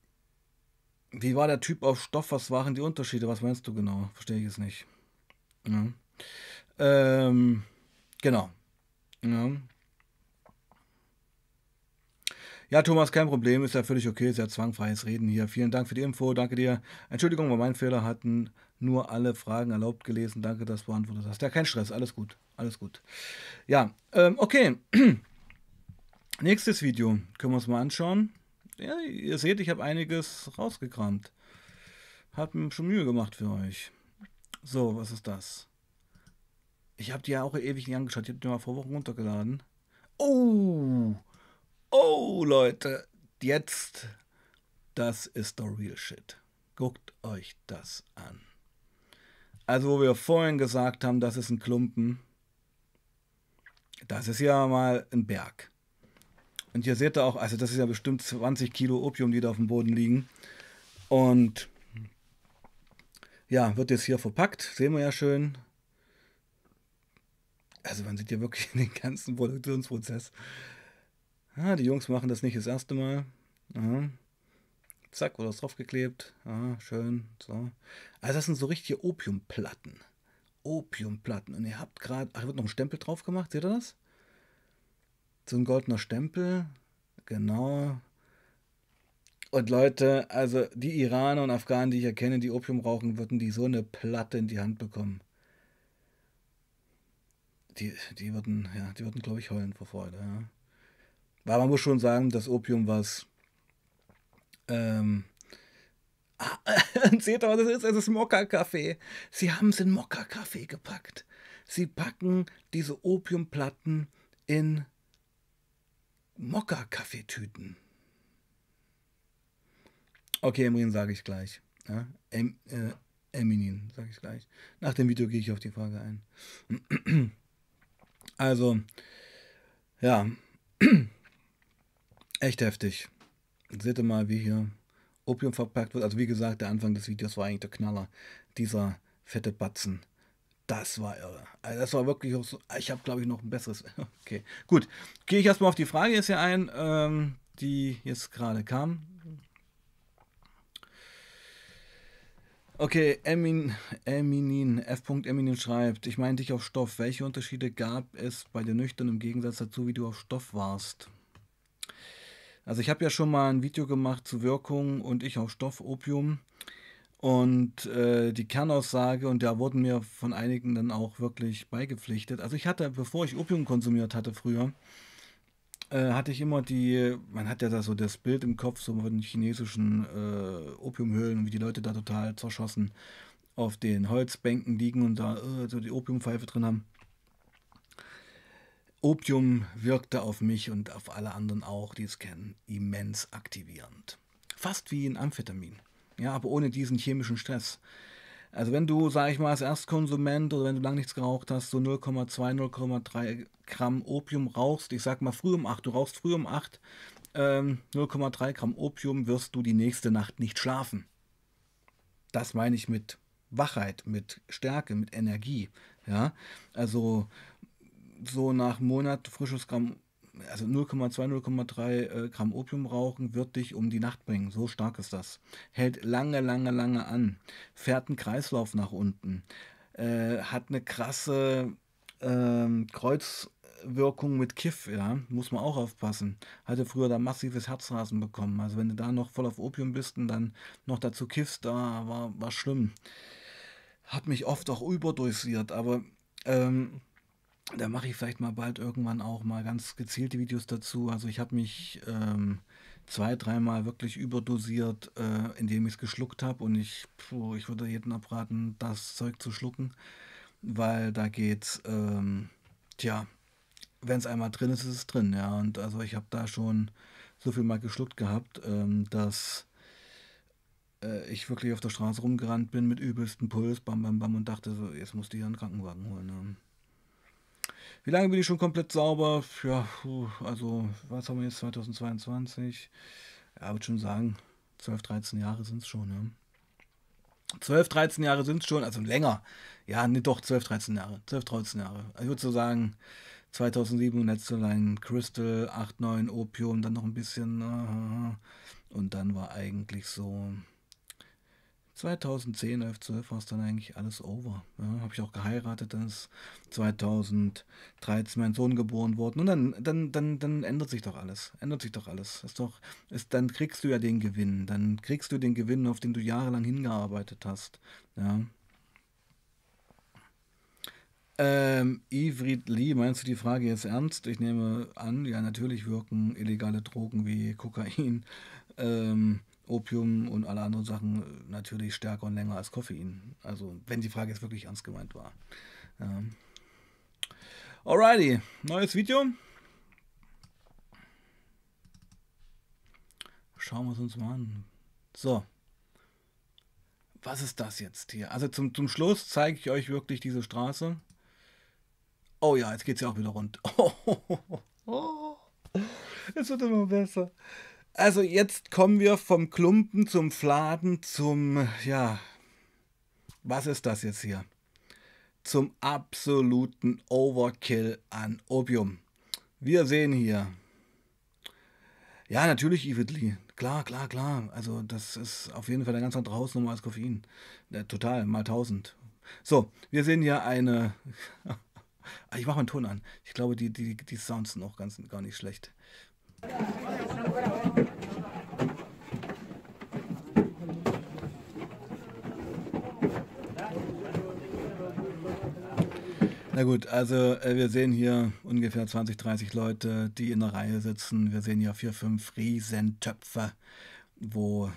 wie war der Typ auf Stoff? Was waren die Unterschiede? Was meinst du genau? Verstehe ich es nicht. Ja. Ähm, genau. Ja. Ja, Thomas, kein Problem, ist ja völlig okay, ist ja zwangfreies Reden hier. Vielen Dank für die Info, danke dir. Entschuldigung, war mein Fehler, hatten nur alle Fragen erlaubt gelesen. Danke, dass du beantwortet hast. Ja, kein Stress, alles gut, alles gut. Ja, ähm, okay. *clears throat* Nächstes Video können wir uns mal anschauen. Ja, ihr seht, ich habe einiges rausgekramt. Mir schon Mühe gemacht für euch. So, was ist das? Ich habe die ja auch ewig nicht angeschaut. Ich habe die mal vor Wochen runtergeladen. Oh! Oh, Leute, jetzt, das ist the real shit. Guckt euch das an. Also, wo wir vorhin gesagt haben, das ist ein Klumpen, das ist ja mal ein Berg. Und hier seht ihr auch, also das ist ja bestimmt 20 Kilo Opium, die da auf dem Boden liegen. Und ja, wird jetzt hier verpackt, sehen wir ja schön. Also man sieht ja wirklich *laughs* den ganzen Produktionsprozess. Ah, die Jungs machen das nicht das erste Mal. Aha. Zack, wurde das draufgeklebt. Ah, schön. So. Also das sind so richtige Opiumplatten. Opiumplatten. Und ihr habt gerade. Ach, wird noch ein Stempel drauf gemacht. Seht ihr das? So ein goldener Stempel. Genau. Und Leute, also die Iraner und Afghanen, die ich erkenne, die Opium rauchen, würden die so eine Platte in die Hand bekommen. Die, die würden, ja, die würden, glaube ich, heulen vor Freude, ja. Weil man muss schon sagen, das Opium, was. Ähm, ah, *laughs* seht ihr, was das ist? Es ist Mokka-Kaffee. Sie haben es in Mokka-Kaffee gepackt. Sie packen diese Opiumplatten in Mokka-Kaffeetüten. Okay, Emrin sage ich gleich. Ja, em, äh, Eminin sage ich gleich. Nach dem Video gehe ich auf die Frage ein. *clears throat* Also, ja. *clears throat* Echt heftig. Seht ihr mal, wie hier Opium verpackt wird. Also wie gesagt, der Anfang des Videos war eigentlich der Knaller. Dieser fette Batzen. Das war irre. Also das war wirklich auch so. Ich habe, glaube ich, noch ein besseres. *laughs* Okay, gut. Gehe ich erstmal auf die Frage jetzt hier ein, ähm, die jetzt gerade kam. Okay, Emin, Eminin, F. Eminin schreibt, ich meine dich auf Stoff. Welche Unterschiede gab es bei dir nüchtern im Gegensatz dazu, wie du auf Stoff warst? Also ich habe ja schon mal ein Video gemacht zu Wirkung und ich auf Stoff Opium und äh, die Kernaussage und da wurden mir von einigen dann auch wirklich beigepflichtet. Also ich hatte, bevor ich Opium konsumiert hatte früher, äh, hatte ich immer die, man hat ja da so das Bild im Kopf, so von chinesischen äh, Opiumhöhlen, wie die Leute da total zerschossen auf den Holzbänken liegen und da äh, so die Opiumpfeife drin haben. Opium wirkte auf mich und auf alle anderen auch, die es kennen, immens aktivierend. Fast wie ein Amphetamin. Ja, aber ohne diesen chemischen Stress. Also wenn du, sag ich mal, als Erstkonsument oder wenn du lange nichts geraucht hast, so 0,2, 0,3 Gramm Opium rauchst, ich sag mal früh um 8, du rauchst früh um 8, ähm, 0,3 Gramm Opium, wirst du die nächste Nacht nicht schlafen. Das meine ich mit Wachheit, mit Stärke, mit Energie. Ja, also so nach Monat frisches Gramm, also 0,2, 0,3 äh, Gramm Opium rauchen, wird dich um die Nacht bringen. So stark ist das. Hält lange, lange, lange an. Fährt einen Kreislauf nach unten. Äh, hat eine krasse äh, Kreuzwirkung mit Kiff, ja. Muss man auch aufpassen. Hatte früher da massives Herzrasen bekommen. Also wenn du da noch voll auf Opium bist und dann noch dazu kiffst, da war, war schlimm. Hat mich oft auch überdosiert, aber ähm, da mache ich vielleicht mal bald irgendwann auch mal ganz gezielte Videos dazu. Also ich habe mich ähm, zwei, dreimal wirklich überdosiert, äh, indem ich es geschluckt habe. Und ich, puh, ich würde jedem abraten, das Zeug zu schlucken, weil da geht's, ähm, tja, wenn es einmal drin ist, ist es drin, ja. Und also ich habe da schon so viel mal geschluckt gehabt, ähm, dass äh, ich wirklich auf der Straße rumgerannt bin mit übelstem Puls, bam, bam, bam, und dachte so, jetzt musst du hier einen Krankenwagen holen. Ja. Wie lange bin ich schon komplett sauber? Ja, also, was haben wir jetzt, 2022? Ja, würde schon sagen, 12, 13 Jahre sind es schon, ja. 12, 13 Jahre sind es schon, also länger. Ja, nicht doch, 12, 13 Jahre. 12, 13 Jahre. Also ich würde so sagen, 2007 Netzerlein Crystal, 8, 9 Opium, dann noch ein bisschen. Und dann war eigentlich so 2010, 11, 12 war es dann eigentlich alles over. Ja, habe ich auch geheiratet, dann ist 2013 mein Sohn geboren worden. Und dann, dann, dann, dann ändert sich doch alles. Ändert sich doch alles. Ist doch, ist, dann kriegst du ja den Gewinn. Dann kriegst du den Gewinn, auf den du jahrelang hingearbeitet hast. Ja. Ähm, Ivrid Lee, meinst du die Frage jetzt ernst? Ich nehme an, ja, natürlich wirken illegale Drogen wie Kokain ähm, Opium und alle anderen Sachen äh, natürlich stärker und länger als Koffein. Also, wenn die Frage jetzt wirklich ernst gemeint war. Ja. Alrighty, neues Video. Schauen wir es uns mal an. So. Was ist das jetzt hier? Also zum, zum Schluss zeige ich euch wirklich diese Straße. Oh ja, jetzt geht es ja auch wieder rund. Oh, *laughs* oh, oh, oh. Es wird immer besser. Also jetzt kommen wir vom Klumpen zum Fladen zum, ja, was ist das jetzt hier? Zum absoluten Overkill an Opium. Wir sehen hier, ja, natürlich Evidly. Klar, klar, klar. Also das ist auf jeden Fall eine ganz andere Hausnummer als Koffein. Ja, total, mal tausend. So, wir sehen hier eine... *laughs* ich mache mal einen Ton an. Ich glaube, die, die, die Sounds sind auch ganz, gar nicht schlecht. Na gut, also äh, wir sehen hier ungefähr 20, 30 Leute, die in der Reihe sitzen. Wir sehen hier vier, fünf Riesentöpfe, wo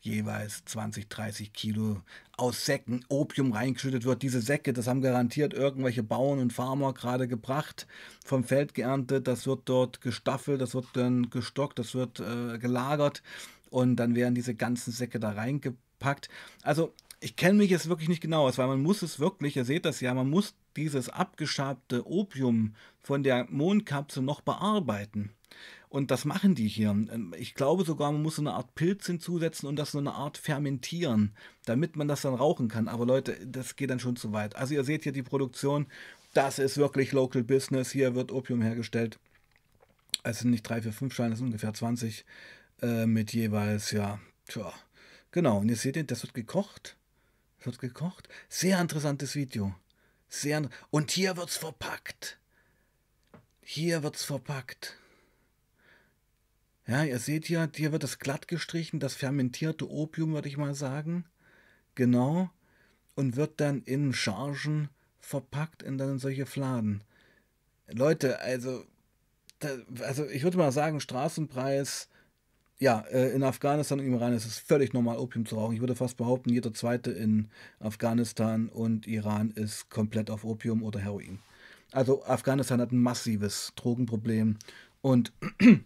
jeweils 20, 30 Kilo aus Säcken Opium reingeschüttet wird. Diese Säcke, das haben garantiert irgendwelche Bauern und Farmer gerade gebracht, vom Feld geerntet. Das wird dort gestaffelt, das wird dann gestockt, das wird äh, gelagert und dann werden diese ganzen Säcke da reingepackt. Also ich kenne mich jetzt wirklich nicht genau aus, weil man muss es wirklich, ihr seht das ja, man muss dieses abgeschabte Opium von der Mondkapsel noch bearbeiten. Und das machen die hier. Ähm, ich glaube sogar, man muss so eine Art Pilz hinzusetzen und das so eine Art fermentieren, damit man das dann rauchen kann. Aber Leute, das geht dann schon zu weit. Also ihr seht hier die Produktion. Das ist wirklich Local Business. Hier wird Opium hergestellt. Es sind nicht drei, vier, fünf Scheine, es sind ungefähr 20 äh, mit jeweils, ja, tja. Genau, und ihr seht, das wird gekocht wird gekocht. Sehr interessantes Video. Sehr, und hier wird's verpackt. Hier wird's verpackt. Ja, ihr seht hier, hier wird das glatt gestrichen, das fermentierte Opium, würde ich mal sagen. Genau. Und wird dann in Chargen verpackt in dann solche Fladen. Leute, also, da, also ich würde mal sagen, Straßenpreis ja, äh, in Afghanistan und im Iran ist es völlig normal, Opium zu rauchen. Ich würde fast behaupten, jeder Zweite in Afghanistan und Iran ist komplett auf Opium oder Heroin. Also Afghanistan hat ein massives Drogenproblem und *clears throat*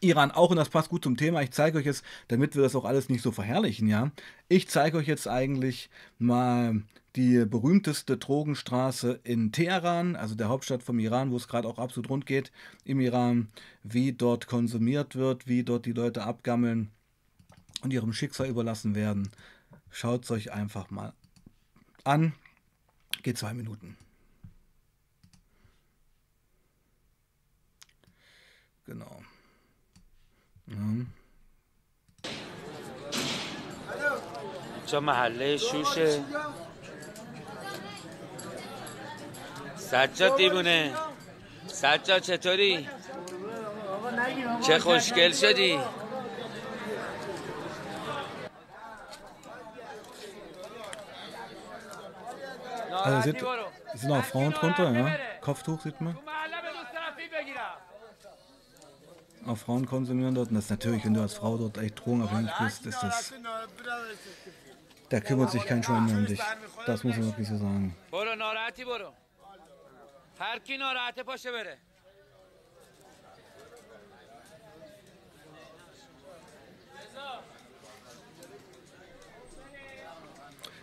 Iran auch, und das passt gut zum Thema. Ich zeige euch jetzt, damit wir das auch alles nicht so verherrlichen, ja. Ich zeige euch jetzt eigentlich mal die berühmteste Drogenstraße in Teheran, also der Hauptstadt vom Iran, wo es gerade auch absolut rund geht im Iran, wie dort konsumiert wird, wie dort die Leute abgammeln und ihrem Schicksal überlassen werden. Schaut es euch einfach mal an. Geht zwei Minuten. Genau. Ja. چه سجاد دیبونه سجاد چطوری؟ چه خوشگل شدی؟ Also sind, sind auch Frauen drunter, ja? Kopftuch sieht man. Auch Frauen konsumieren dort. Und das ist natürlich, wenn du als Frau dort echt drogenabhängig bist, ist das. Da kümmert sich kein Schwein mehr um dich. Das muss man wirklich so sagen.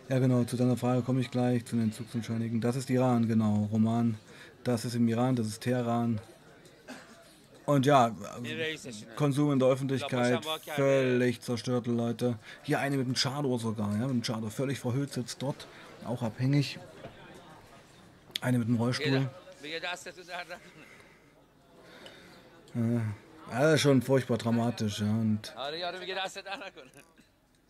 Ja, genau, zu deiner Frage komme ich gleich, zu den Entzugsentschuldigen. Das ist Iran, genau, Roman. Das ist im Iran, das ist Teheran. Und ja, Konsum in der Öffentlichkeit, völlig zerstörte Leute. Hier eine mit dem Chador sogar, ja, mit dem Chador, völlig verhüllt sitzt dort, auch abhängig. Eine mit dem Rollstuhl. Ja, das ist schon furchtbar dramatisch, ja. Und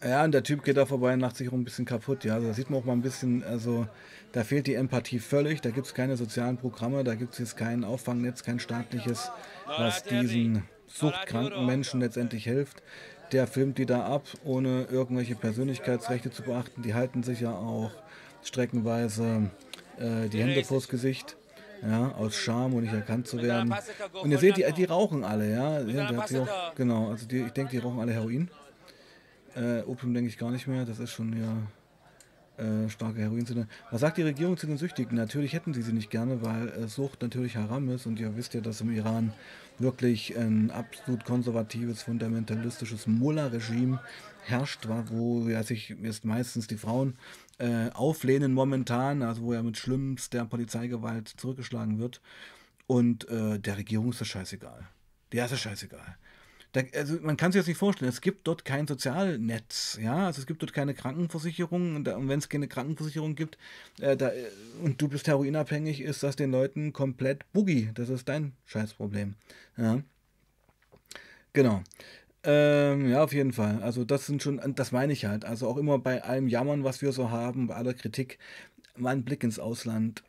ja, und der Typ geht da vorbei und macht sich auch ein bisschen kaputt. Ja, also da sieht man auch mal ein bisschen, also da fehlt die Empathie völlig. Da gibt es keine sozialen Programme, da gibt es jetzt kein Auffangnetz, kein staatliches, was diesen suchtkranken Menschen letztendlich hilft. Der filmt die da ab, ohne irgendwelche Persönlichkeitsrechte zu beachten. Die halten sich ja auch streckenweise äh, die Hände vors Gesicht. Ja, aus Scham und nicht erkannt zu werden. Und ihr seht, die, die rauchen alle, ja. ja auch, genau, also die, ich denke, die rauchen alle Heroin. Äh, Opium denke ich gar nicht mehr, das ist schon ja äh, starke Heroinzünder. Was sagt die Regierung zu den Süchtigen? Natürlich hätten sie sie nicht gerne, weil äh, Sucht natürlich haram ist und ihr wisst ja, dass im Iran wirklich ein absolut konservatives, fundamentalistisches Mullah-Regime herrscht, wo ja sich jetzt meistens die Frauen äh, auflehnen momentan, also wo ja mit schlimmster Polizeigewalt zurückgeschlagen wird. Und äh, der Regierung ist das scheißegal. Der ist das scheißegal. Da, also man kann sich das nicht vorstellen. Es gibt dort kein Sozialnetz, ja, also es gibt dort keine Krankenversicherung und, und wenn es keine Krankenversicherung gibt äh, da, und du bist heroinabhängig, ist das den Leuten komplett boogie. Das ist dein Scheißproblem. Ja. Genau. Ähm, ja, auf jeden Fall. Also das sind schon, das meine ich halt. Also auch immer bei allem Jammern, was wir so haben, bei aller Kritik, mal ein Blick ins Ausland,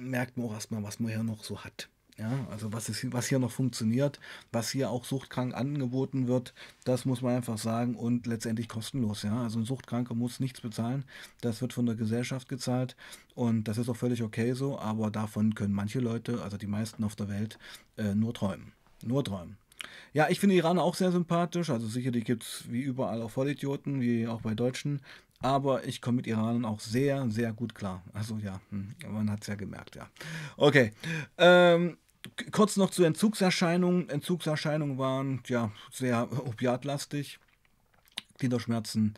merkt man auch erstmal, was man hier noch so hat. Ja, also was, ist, was hier noch funktioniert, was hier auch suchtkrank angeboten wird, das muss man einfach sagen und letztendlich kostenlos. Ja, also ein Suchtkranker muss nichts bezahlen, das wird von der Gesellschaft gezahlt und das ist auch völlig okay so, aber davon können manche Leute, also die meisten auf der Welt, äh, nur träumen. Nur träumen. Ja, ich finde Iraner auch sehr sympathisch, also sicherlich gibt es wie überall auch Vollidioten, wie auch bei Deutschen, aber ich komme mit Iranern auch sehr, sehr gut klar. Also ja, hm, man hat es ja gemerkt, ja. Okay. Ähm, Kurz noch zu Entzugserscheinungen. Entzugserscheinungen waren ja sehr opiatlastig. Gliederschmerzen,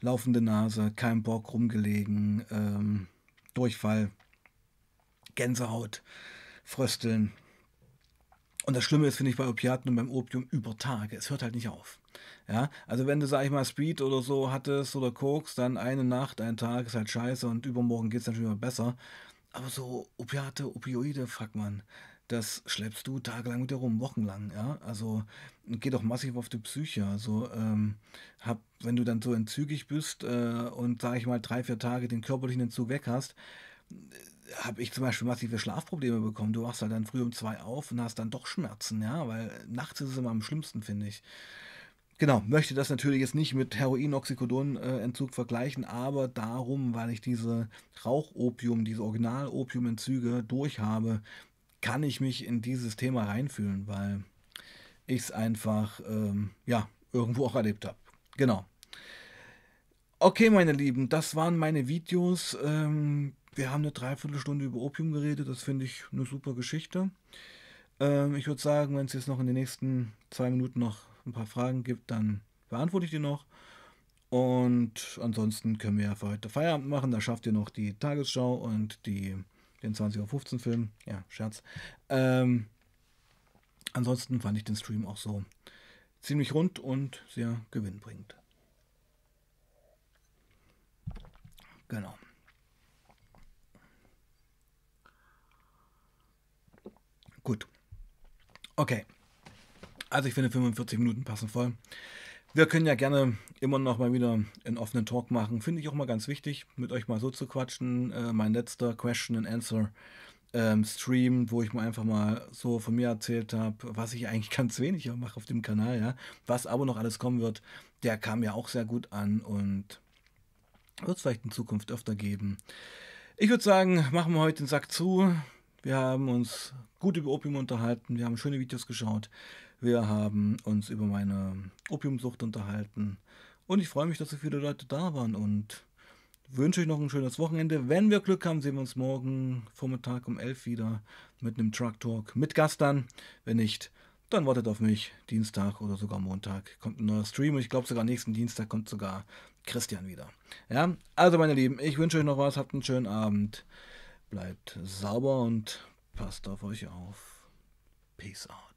laufende Nase, kein Bock rumgelegen, ähm, Durchfall, Gänsehaut, Frösteln. Und das Schlimme ist, finde ich, bei Opiaten und beim Opium über Tage. Es hört halt nicht auf. Ja, also wenn du, sag ich mal, Speed oder so hattest oder Koks, dann eine Nacht, ein Tag ist halt scheiße und übermorgen geht es schon wieder besser. Aber so Opiate, Opioide, fuck man, das schleppst du tagelang mit dir rum, wochenlang, ja. Also geht auch massiv auf die Psyche. Also ähm, hab, wenn du dann so entzügig bist äh, und sag ich mal drei, vier Tage den körperlichen Entzug weg hast, äh, habe ich zum Beispiel massive Schlafprobleme bekommen. Du wachst halt dann früh um zwei auf und hast dann doch Schmerzen, ja, weil nachts ist es immer am schlimmsten, finde ich. Genau, möchte das natürlich jetzt nicht mit Heroin-Oxycodon-Entzug vergleichen, aber darum, weil ich diese Rauchopium, diese Original-Opium-Entzüge durchhabe, kann ich mich in dieses Thema reinfühlen, weil ich es einfach, ähm, ja, irgendwo auch erlebt habe. Genau. Okay, meine Lieben, das waren meine Videos. Ähm, wir haben eine Dreiviertelstunde über Opium geredet. Das finde ich eine super Geschichte. Ähm, ich würde sagen, wenn es jetzt noch in den nächsten zwei Minuten noch ein paar Fragen gibt, dann beantworte ich die noch. Und ansonsten können wir ja für heute Feierabend machen. Da schafft ihr noch die Tagesschau und die den 20.15 Uhr Film. Ja, Scherz. Ähm, ansonsten fand ich den Stream auch so ziemlich rund und sehr gewinnbringend. Genau. Gut. Okay. Also ich finde 45 Minuten passen voll. Wir können ja gerne immer noch mal wieder einen offenen Talk machen. Finde ich auch mal ganz wichtig, mit euch mal so zu quatschen. Äh, mein letzter Question and Answer ähm, Stream, wo ich mal einfach mal so von mir erzählt habe, was ich eigentlich *laughs* ganz wenig mache auf dem Kanal, ja. Was aber noch alles kommen wird, der kam ja auch sehr gut an und wird es vielleicht in Zukunft öfter geben. Ich würde sagen, machen wir heute den Sack zu. Wir haben uns gut über Opium unterhalten. Wir haben schöne Videos geschaut. Wir haben uns über meine Opiumsucht unterhalten. Und ich freue mich, dass so viele Leute da waren und wünsche euch noch ein schönes Wochenende. Wenn wir Glück haben, sehen wir uns morgen Vormittag um 11 wieder mit einem Truck Talk mit Gast dann. Wenn nicht, dann wartet auf mich. Dienstag oder sogar Montag kommt ein neuer Stream. Und ich glaube sogar nächsten Dienstag kommt sogar Christian wieder. Ja, also meine Lieben, ich wünsche euch noch was. Habt einen schönen Abend. Bleibt sauber und passt auf euch auf. Peace out.